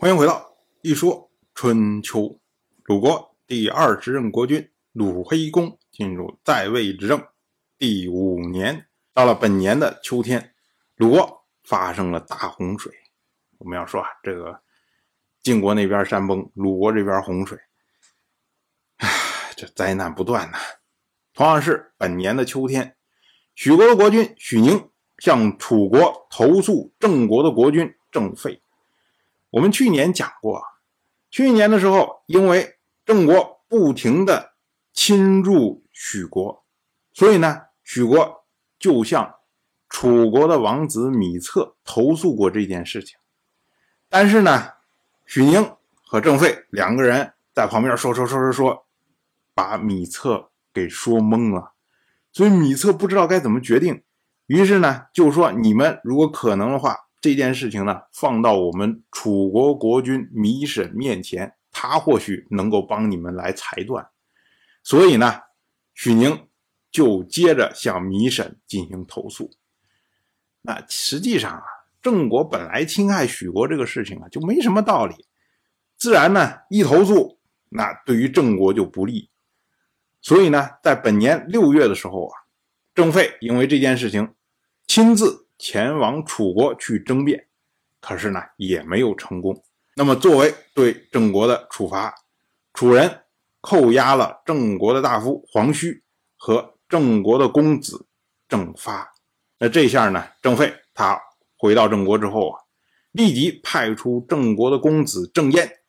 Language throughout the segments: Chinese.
欢迎回到一说春秋。鲁国第二十任国君鲁黑公进入在位执政第五年，到了本年的秋天，鲁国发生了大洪水。我们要说啊，这个晋国那边山崩，鲁国这边洪水，唉，这灾难不断呐。同样是本年的秋天，许国的国君许宁向楚国投诉郑国的国君郑废。我们去年讲过，去年的时候，因为郑国不停的侵入许国，所以呢，许国就向楚国的王子米策投诉过这件事情。但是呢，许宁和郑费两个人在旁边说说说说说，把米策给说懵了，所以米策不知道该怎么决定。于是呢，就说你们如果可能的话。这件事情呢，放到我们楚国国君米沈面前，他或许能够帮你们来裁断。所以呢，许宁就接着向米沈进行投诉。那实际上啊，郑国本来侵害许国这个事情啊，就没什么道理。自然呢，一投诉，那对于郑国就不利。所以呢，在本年六月的时候啊，郑费因为这件事情亲自。前往楚国去争辩，可是呢也没有成功。那么作为对郑国的处罚，楚人扣押了郑国的大夫黄须和郑国的公子郑发。那这下呢，郑费他回到郑国之后啊，立即派出郑国的公子郑燕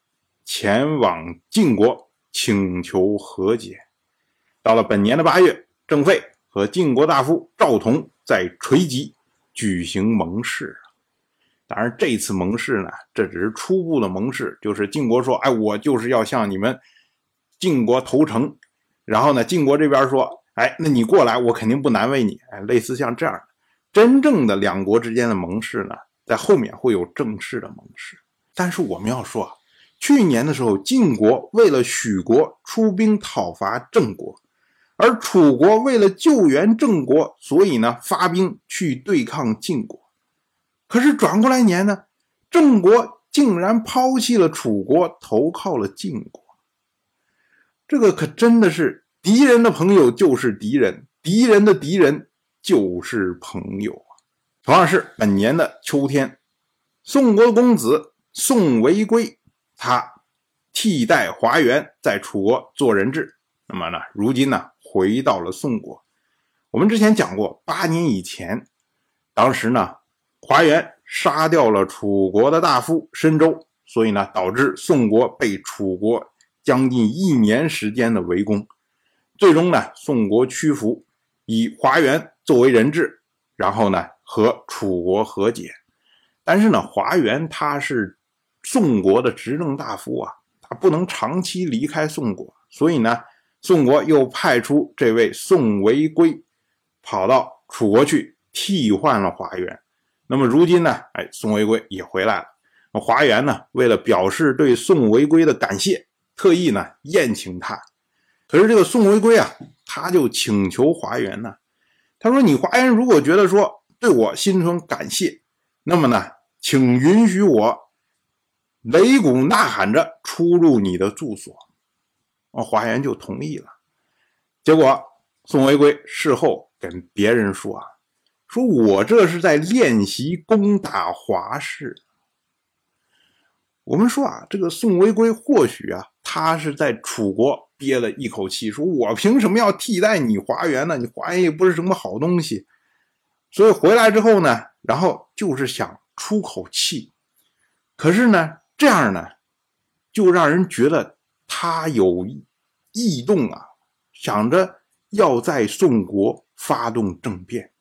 前往晋国请求和解。到了本年的八月，郑费和晋国大夫赵同在垂棘。举行盟誓，当然这次盟誓呢，这只是初步的盟誓，就是晋国说：“哎，我就是要向你们晋国投诚。”然后呢，晋国这边说：“哎，那你过来，我肯定不难为你。”哎，类似像这样的，真正的两国之间的盟誓呢，在后面会有正式的盟誓。但是我们要说，去年的时候，晋国为了许国出兵讨伐郑国。而楚国为了救援郑国，所以呢发兵去对抗晋国。可是转过来年呢，郑国竟然抛弃了楚国，投靠了晋国。这个可真的是敌人的朋友就是敌人，敌人的敌人就是朋友啊！同样是本年的秋天，宋国公子宋维圭，他替代华元在楚国做人质。那么呢，如今呢？回到了宋国。我们之前讲过，八年以前，当时呢，华元杀掉了楚国的大夫申州，所以呢，导致宋国被楚国将近一年时间的围攻。最终呢，宋国屈服，以华元作为人质，然后呢，和楚国和解。但是呢，华元他是宋国的执政大夫啊，他不能长期离开宋国，所以呢。宋国又派出这位宋维圭，跑到楚国去替换了华元。那么如今呢？哎，宋维圭也回来了。华元呢，为了表示对宋维圭的感谢，特意呢宴请他。可是这个宋维圭啊，他就请求华元呢，他说：“你华元如果觉得说对我心存感谢，那么呢，请允许我擂鼓呐喊着出入你的住所。”啊，华元就同意了。结果宋维圭事后跟别人说啊：“说我这是在练习攻打华氏。”我们说啊，这个宋维圭或许啊，他是在楚国憋了一口气，说我凭什么要替代你华元呢？你华元也不是什么好东西。所以回来之后呢，然后就是想出口气。可是呢，这样呢，就让人觉得。他有异动啊，想着要在宋国发动政变，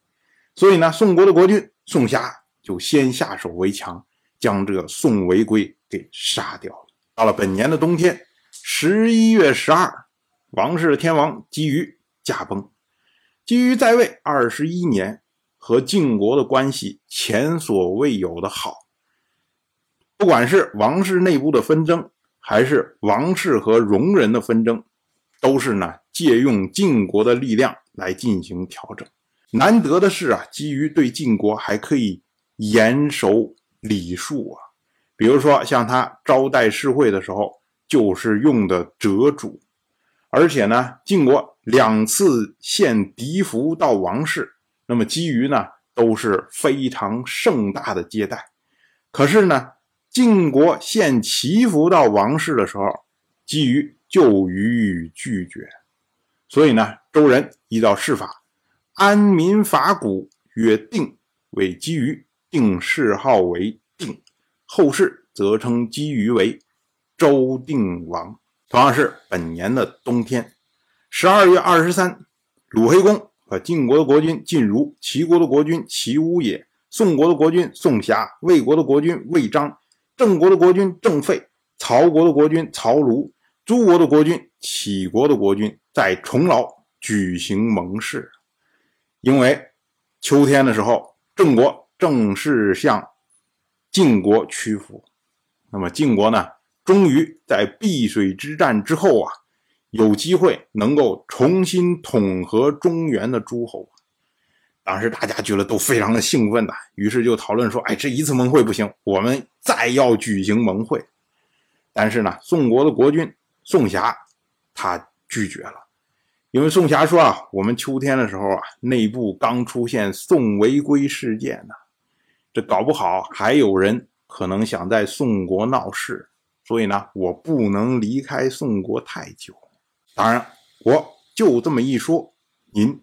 所以呢，宋国的国君宋瑕就先下手为强，将这个宋维圭给杀掉了。到了本年的冬天，十一月十二，王室天王姬于驾崩。姬于在位二十一年，和晋国的关系前所未有的好。不管是王室内部的纷争。还是王室和戎人的纷争，都是呢借用晋国的力量来进行调整。难得的是啊，基于对晋国还可以严守礼数啊，比如说像他招待世会的时候，就是用的折主，而且呢，晋国两次献敌服到王室，那么基于呢都是非常盛大的接待。可是呢，晋国献齐服到王室的时候，基于就予以拒绝。所以呢，周人依照世法，安民法古曰定，为基于定谥号为定，后世则称基于为。周定王同样是本年的冬天，十二月二十三，鲁黑公和晋国的国君晋如、齐国的国君齐乌也、宋国的国君宋瑕、魏国的国君魏章、郑国的国君郑费、曹国的国君曹庐、诸国的国君杞国的国君在重劳举行盟誓，因为秋天的时候，郑国正式向晋国屈服，那么晋国呢？终于在碧水之战之后啊，有机会能够重新统合中原的诸侯。当时大家觉得都非常的兴奋呐，于是就讨论说：“哎，这一次盟会不行，我们再要举行盟会。”但是呢，宋国的国君宋瑕他拒绝了，因为宋瑕说啊：“我们秋天的时候啊，内部刚出现宋违规事件呢，这搞不好还有人可能想在宋国闹事。”所以呢，我不能离开宋国太久。当然，我就这么一说，您